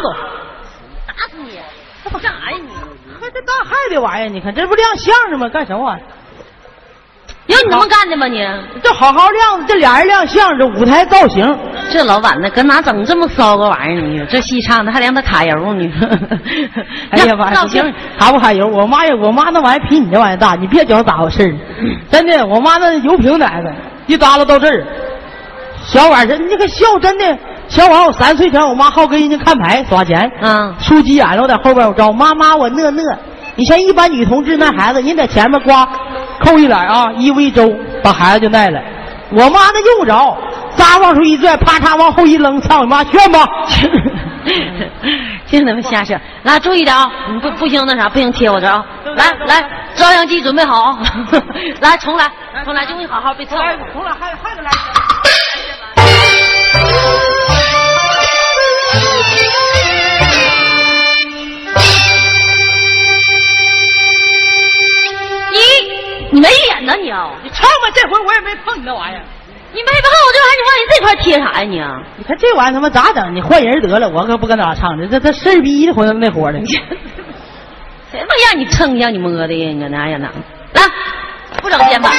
走！打死你！干啥呀你？看这大害的玩意儿，你看这不亮相的吗？干什么玩意儿？有你这么干的吗你？这好好亮，这俩人亮相，这舞台造型，这老板呢，搁哪整这么骚个玩意儿呢？这戏唱的还让他卡油呢。哎呀妈呀，造型，卡不卡油？我妈呀，我妈那玩意儿比你这玩意儿大，你别觉得咋回事儿真的，我妈那油瓶奶子一耷拉到这儿，小碗这你可笑，真的。小王我三岁前，我妈好跟人家看牌耍钱，嗯，输急眼了，我在后边我招妈妈，我讷讷。你像一般女同志那孩子，人在前面刮扣一脸啊，衣服一周，把孩子就带了。我妈那用不着，扎往出一拽，啪嚓往后一扔，操你妈，炫吧！净他妈瞎说。来，注意点啊！你不不行那啥，不行贴我这啊！来来，照相机准备好啊！来，重来，重来，就你好好别凑合。来，重来，还还得来。贴啥呀你啊？你看这玩意儿他妈咋整？你换人得了，我可不跟他唱的，这这事儿逼的活那活的。谁他妈让你蹭让你摸的呀？你搁那呀那？来，不整肩膀。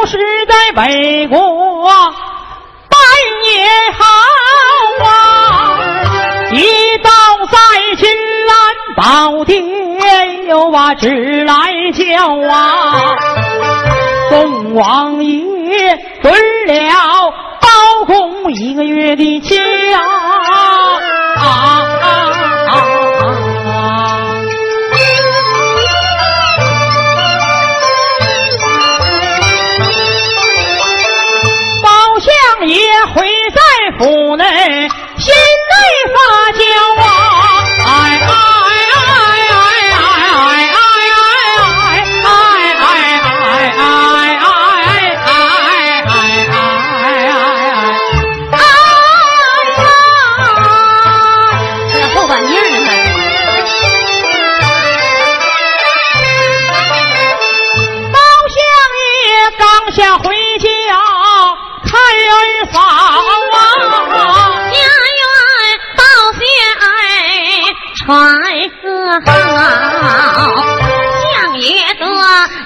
出师在北国，办也好啊！一到在金兰宝殿，又把旨来叫啊！宋王爷准了包公一个月的钱啊！啊啊啊无奈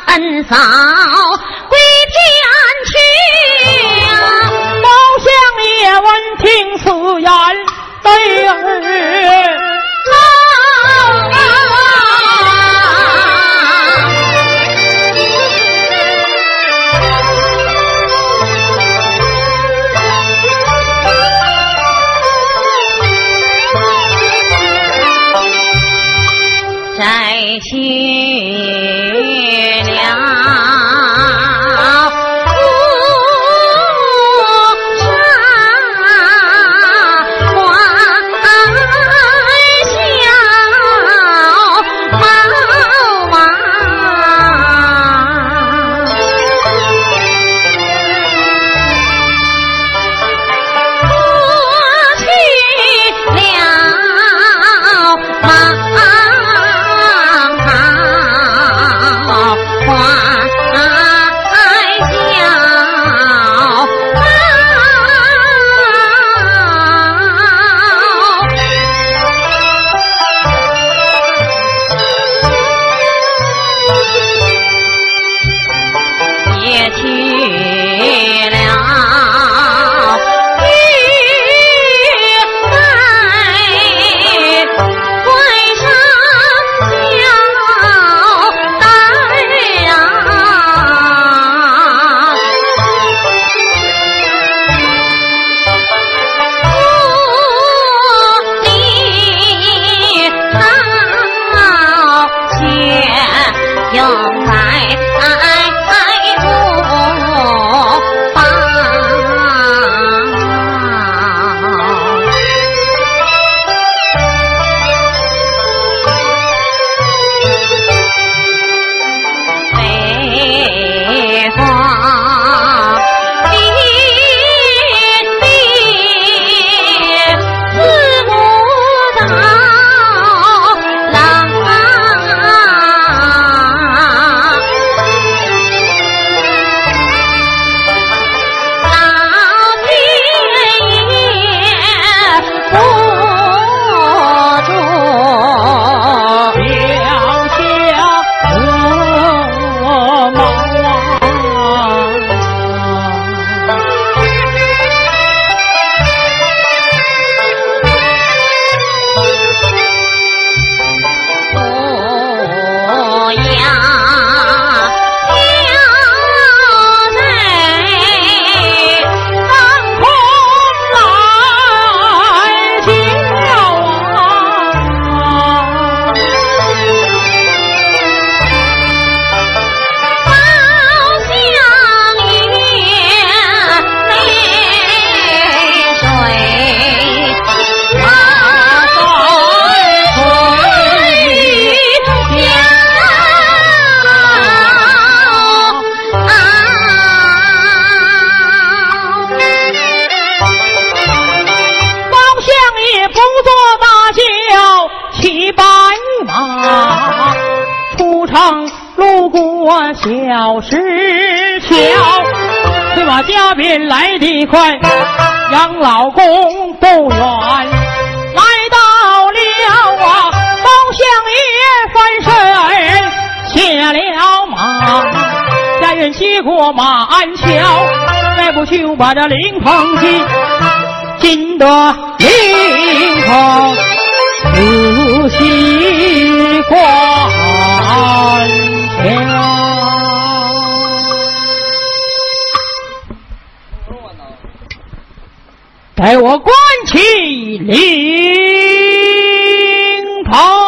恩嫂归天去呀、包相爷闻听此言，对儿。家人接过马鞍桥，再不去就把这灵棚进进得灵棚仔细观瞧。待我关起灵棚。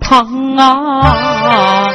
旁啊，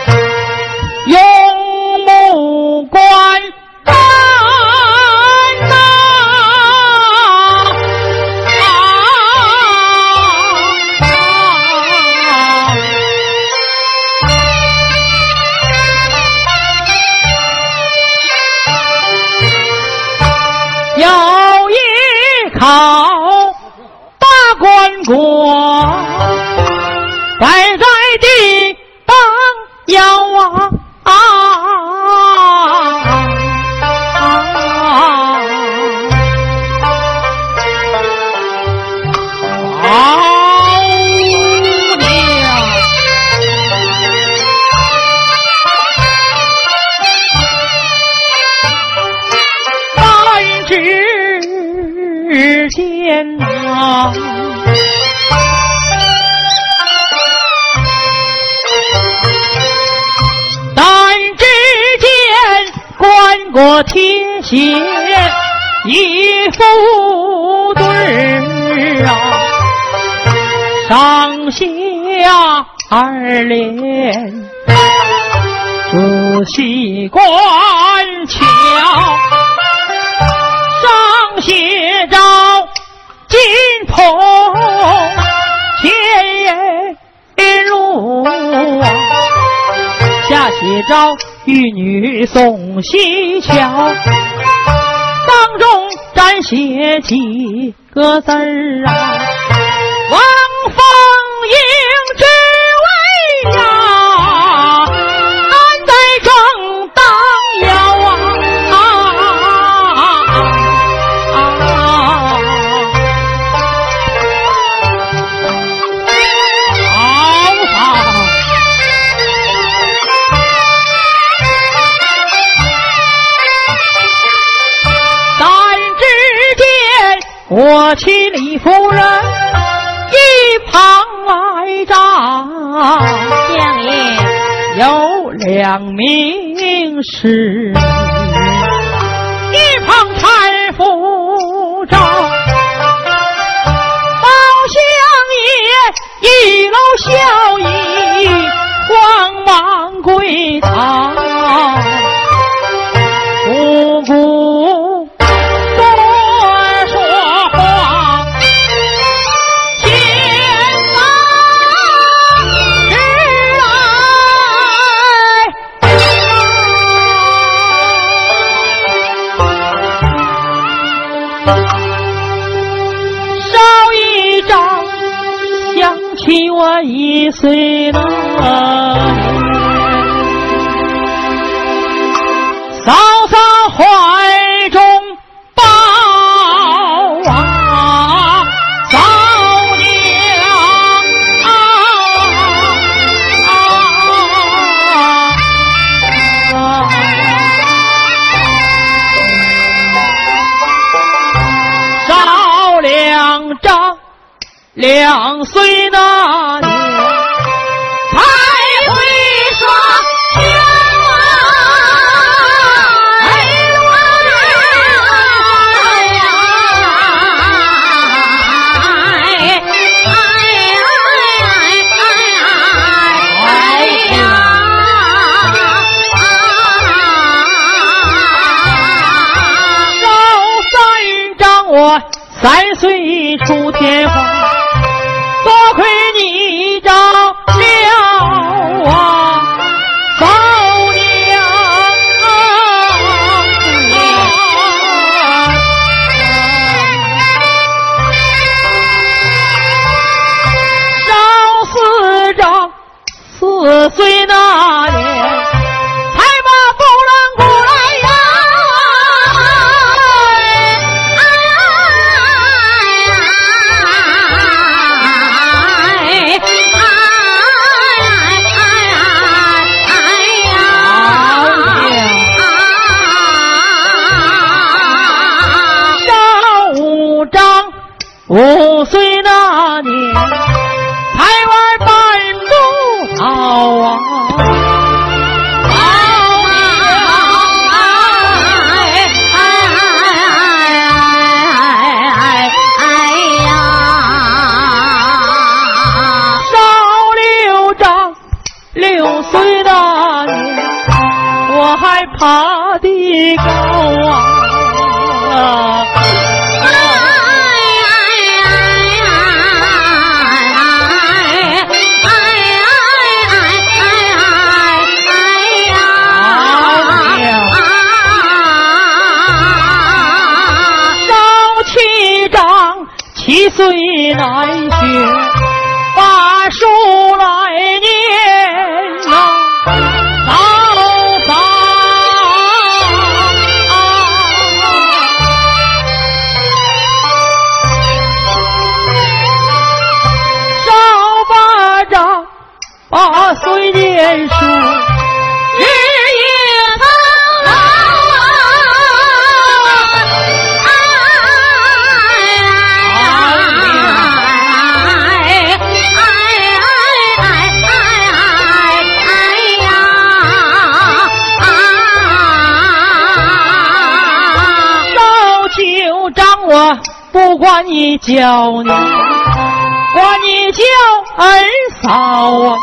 仔细观瞧，上写着金鹏前路啊，下写着玉女送西桥，当中暂写几个字儿啊，我妻李夫人一旁来站，相爷，有两名侍，一旁搀扶着。包相爷一搂笑意，慌忙跪堂。三岁出天花，爬得高啊。少七张，七岁来学，八岁念书，日夜操劳不管你叫你，管你叫二嫂啊，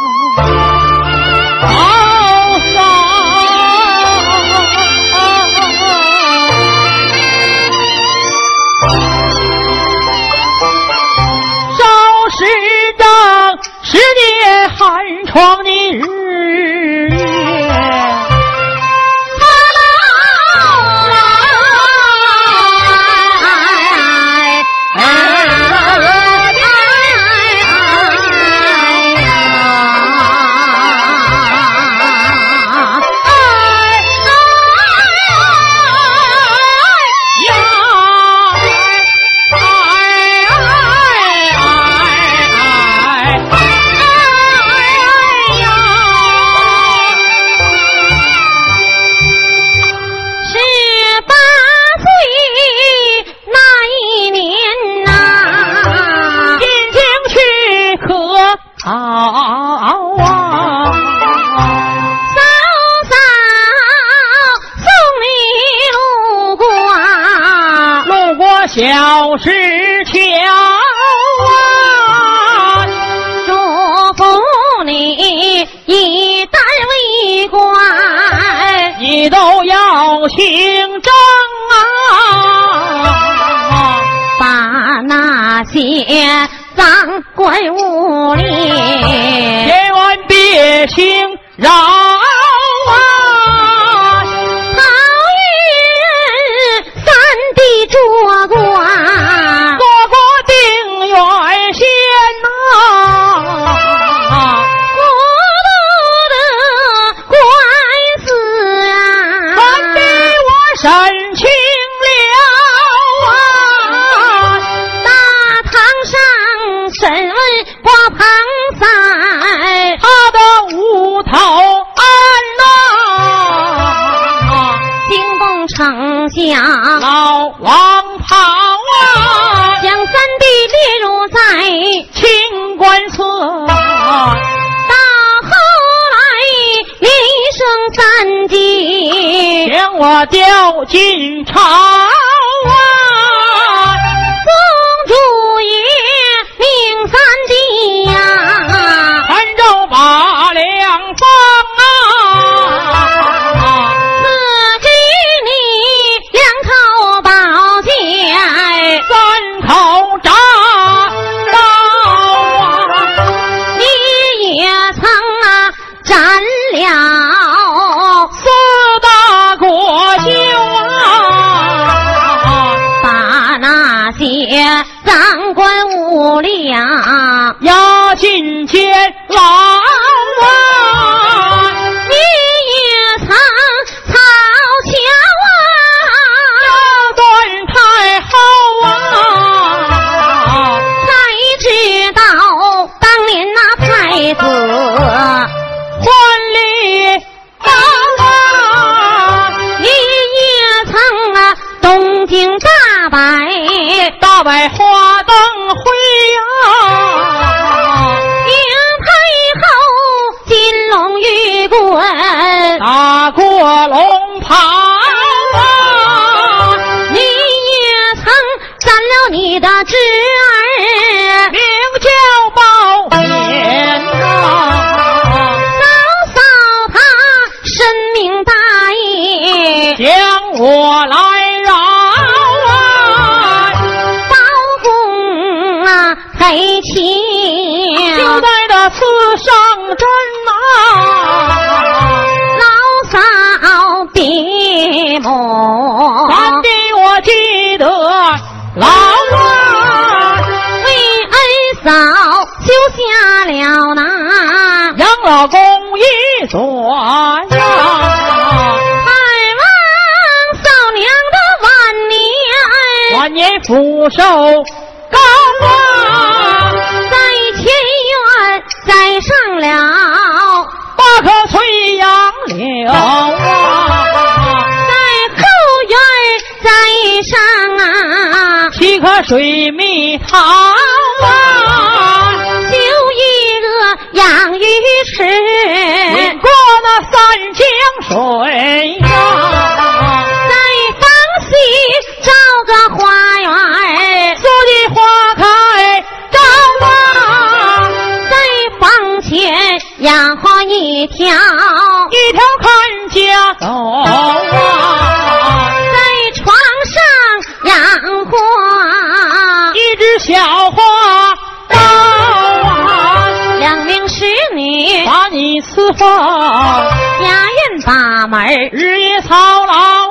你都要姓张啊，把那些脏官污吏调进朝。大爷，将我来饶啊，包公啊赔情，就在那刺上针啊。三弟，我记得老啊，为恩嫂修下了那杨老公一转呀，年，晚年福寿高啊，在前院栽上了八棵翠杨柳啊。在后院栽上啊，七棵水蜜桃啊，修一个养鱼池，过那三江水呀，在一条，一条看家走啊，在床上养活一只小花刀啊，两名侍女，把你伺候，家院把门日夜操劳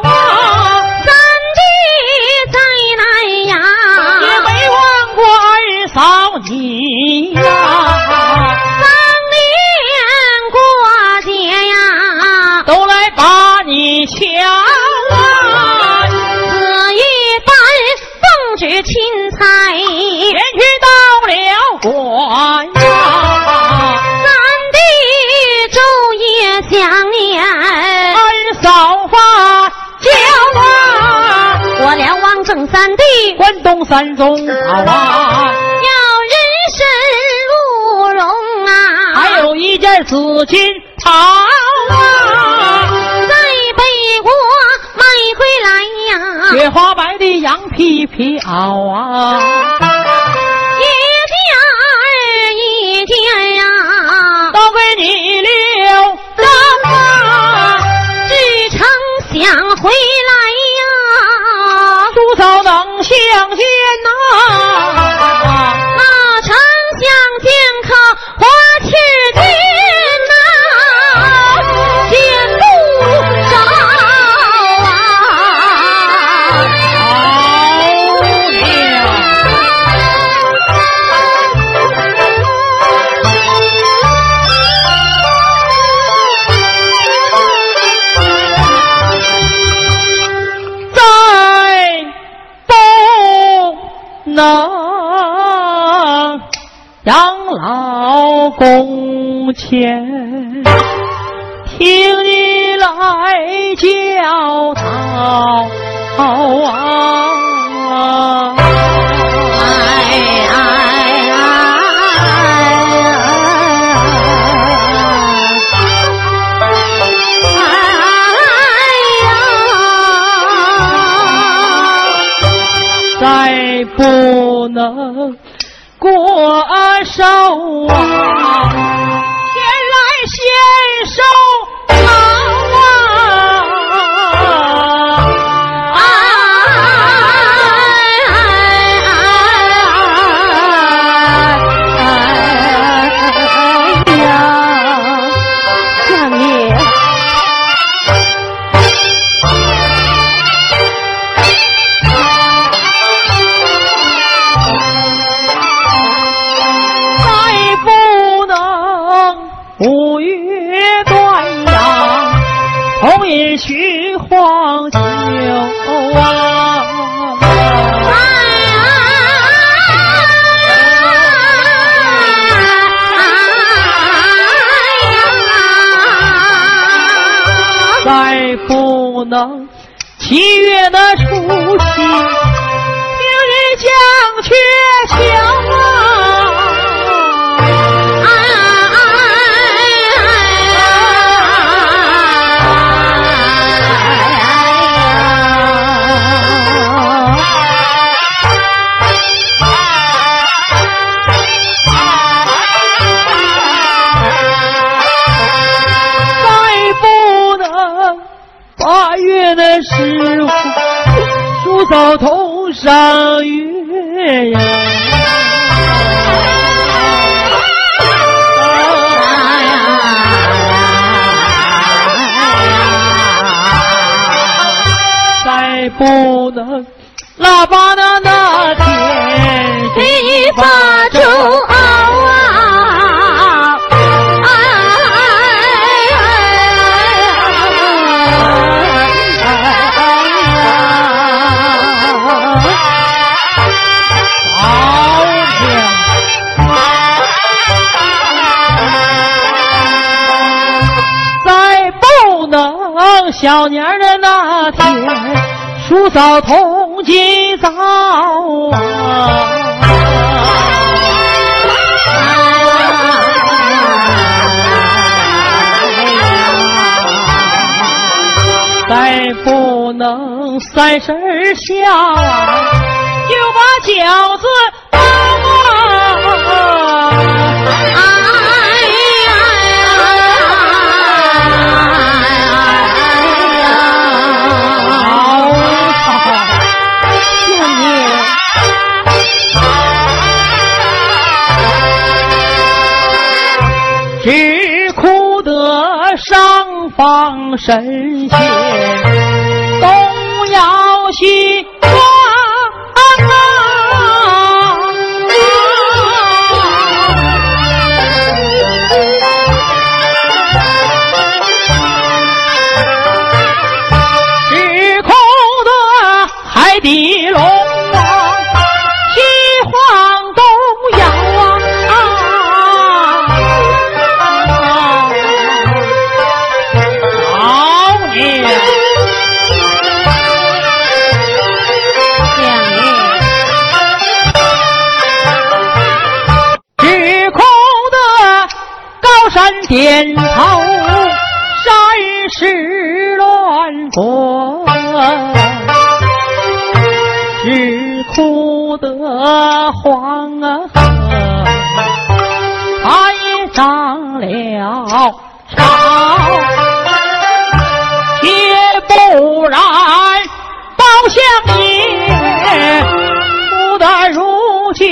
关东三宗好啊，要人参鹿茸啊，还有一件紫金袍啊，在北国买回来呀，雪花白的羊皮皮袄啊，一件儿一件呀，都给你留着啊，只成想回来相见呐、宫前，听你来教导啊！哎哎哎哎再不能过手八月的时候，叔嫂头上月呀。再不能喇叭的叔嫂同今早啊。再不能三十儿下啊，就把饺子包啊。哎呀！神点头，山石乱滚；只哭得黄啊河，他也涨了潮。且不然，包相爷不得如酒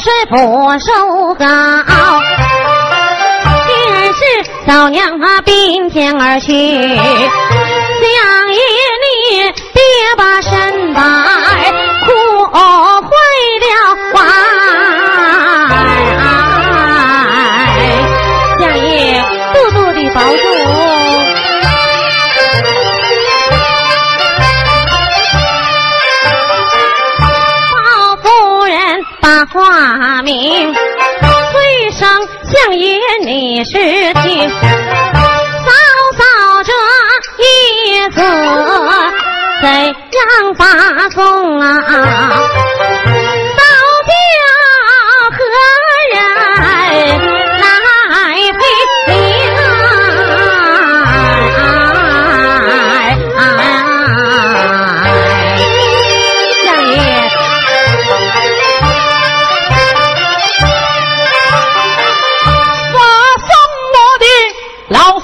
也是不收高，第二是嫂娘啊并肩而去，相爷你别把把话明，催生相爷你是听。嫂嫂这一子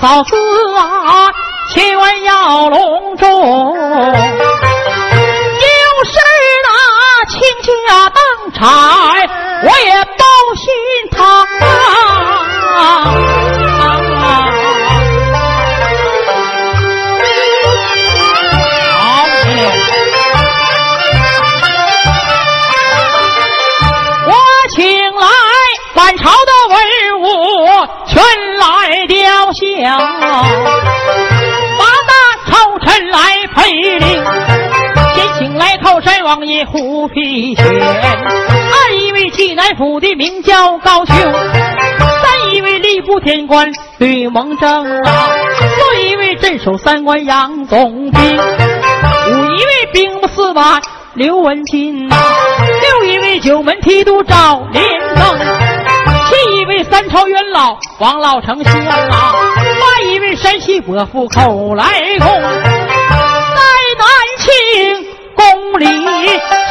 老子啊，千万要落王爷胡皮轩，二一位济南府的名叫高俅，三一位吏部天官吕蒙正啊，四一位镇守三关杨宗斌，五一位兵部司马刘文金呐、六一位九门提督赵连登，七一位三朝元老王老丞相啊，八一位山西伯父寇来公，里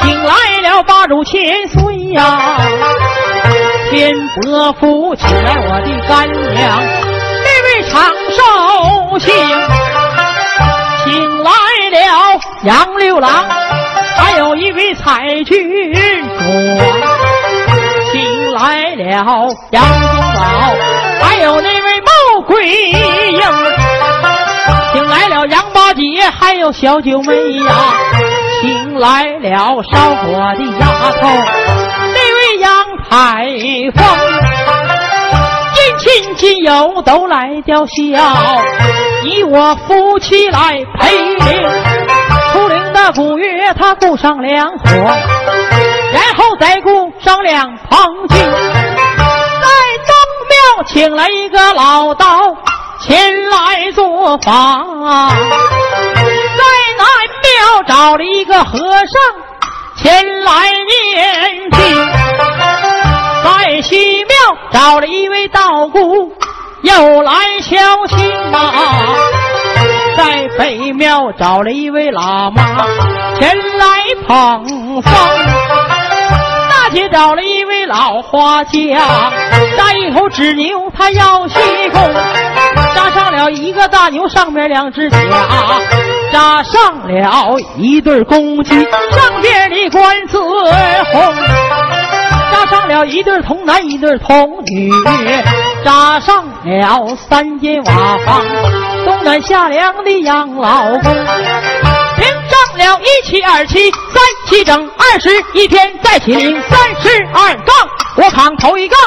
请来了八主千岁呀、天伯父请来我的干娘，这位长寿星，请来了杨六郎，还有一位彩郡主，请来了杨宗保，还有那位穆桂英，请来了杨八姐，还有小九妹呀，请来了烧火的丫头，那位杨排风。近亲亲友都来吊孝，以我夫妻来陪灵。出灵的古月他顾上两伙，然后在故商量棚庆，在东庙请来一个老道前来做法，在南庙找了一个和尚前来念经，在西庙找了一位道姑又来敲磬啊，在北庙找了一位喇嘛前来捧风。大街找了一位老花匠，扎一头纸牛，他要西贡，扎上了一个大牛，上面两只甲，扎上了一对公鸡，上边的官字红，扎上了一对童男一对童女，扎上了三间瓦房，冬暖夏凉的养老宫。平上了一七二七三七整二十一天，再起零三十二杠，我扛头一杠，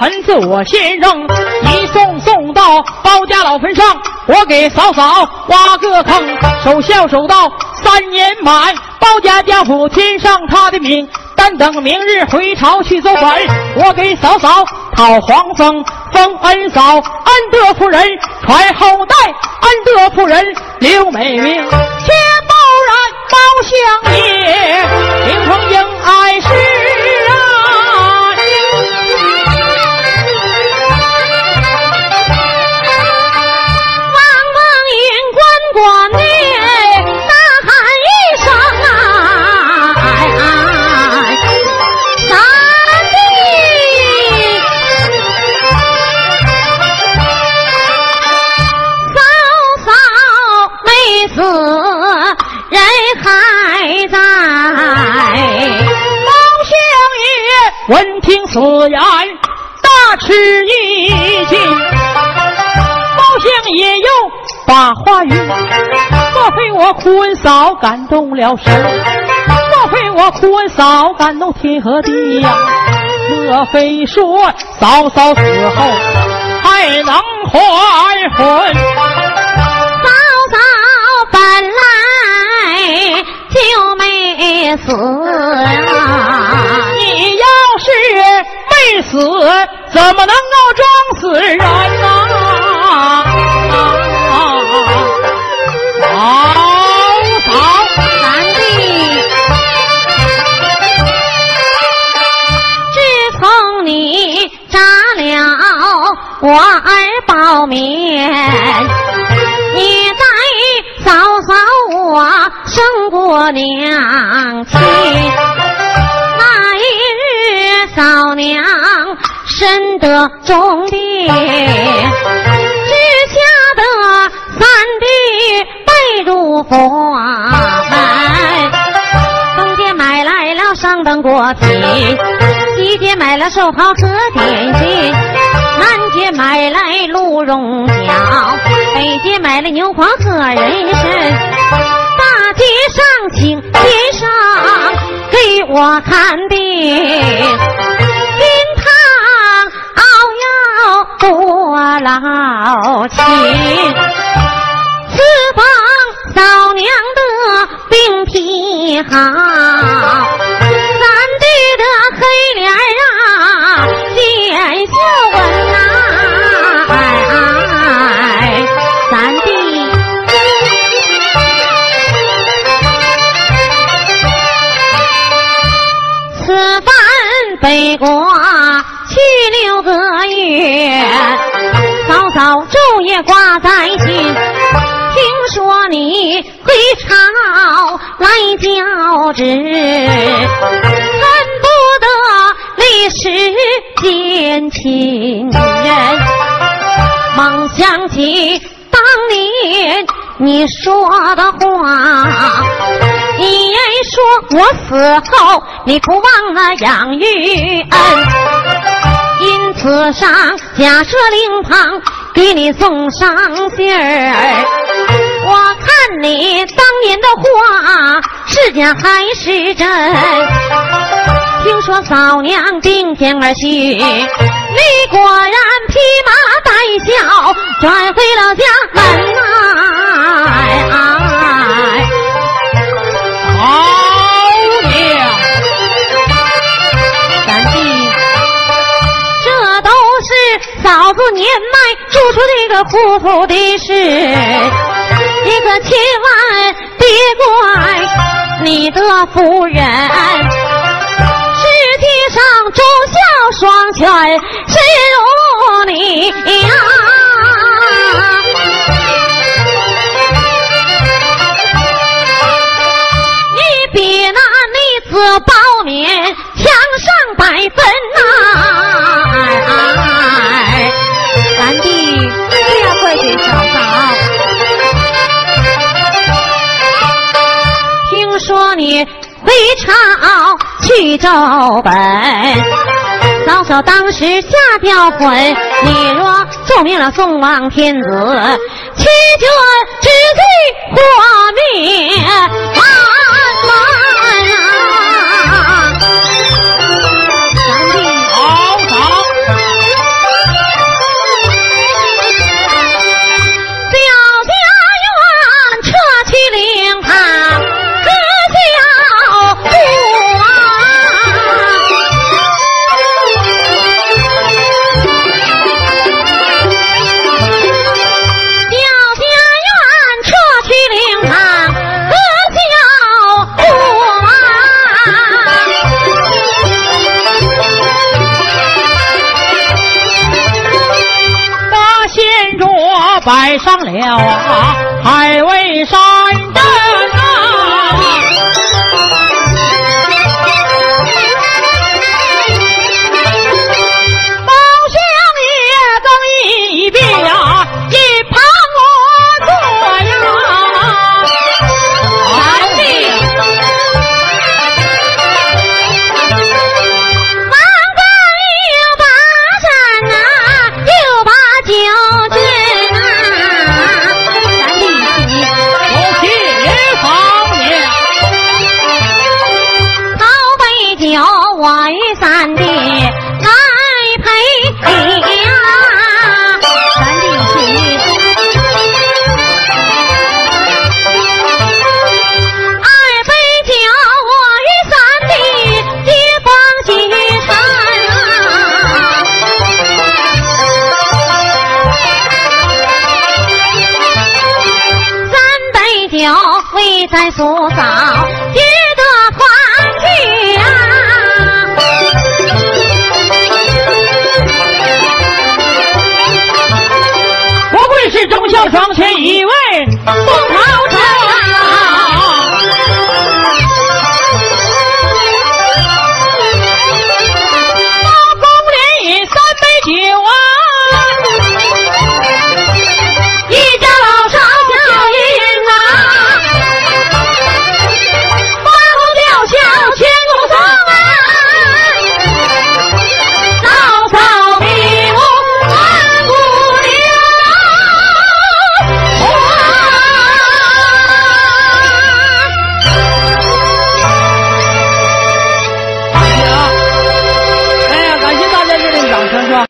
盆子我先扔，一送送到包家老坟上，我给嫂嫂挖个坑，守孝守到三年满，包家家谱添上他的名，但等明日回朝去做官，我给嫂嫂讨黄封，封恩嫂，安德夫人传后代，安德夫人刘美名，且不然包相爷，平成应爱是此言，大吃一惊。包相爷又把话语，莫非我坤嫂感动了神？莫非我坤嫂感动天和地呀？莫非说嫂嫂死后还能还魂？嫂嫂本来就没死啊，没死，怎么能够装死人呐、嫂嫂，三弟。自从你扎了我儿包面，你在嫂嫂我生过娘得重病，只吓得三弟背入佛门。东街买来了上等果品，西街买了寿袍和点心，南街买来鹿茸饺，北街买了牛黄和人参，大街上请街上给我看病，劳情。此方嫂娘的病体好，三弟的黑脸啊见笑纹呐、哎哎，三弟。此番北国去六个月，嫂嫂昼夜挂在心。听说你回朝来交旨，恨不得立时见亲人。梦想起当年你说的话，你说我死后你不忘那养育恩，因此上假设灵堂给你送上信儿。我看你当年的话是假还是真？听说嫂娘病天而去，你果然披麻戴孝转回了家门年迈做出这个糊涂的事，一个千万别怪你的夫人。世界上忠孝双全，是如你呀。你比那女子包面强上百分呐、哎回朝去奏本，老嫂当时下掉魂。你若奏明了宋王天子，欺君之罪活命。啊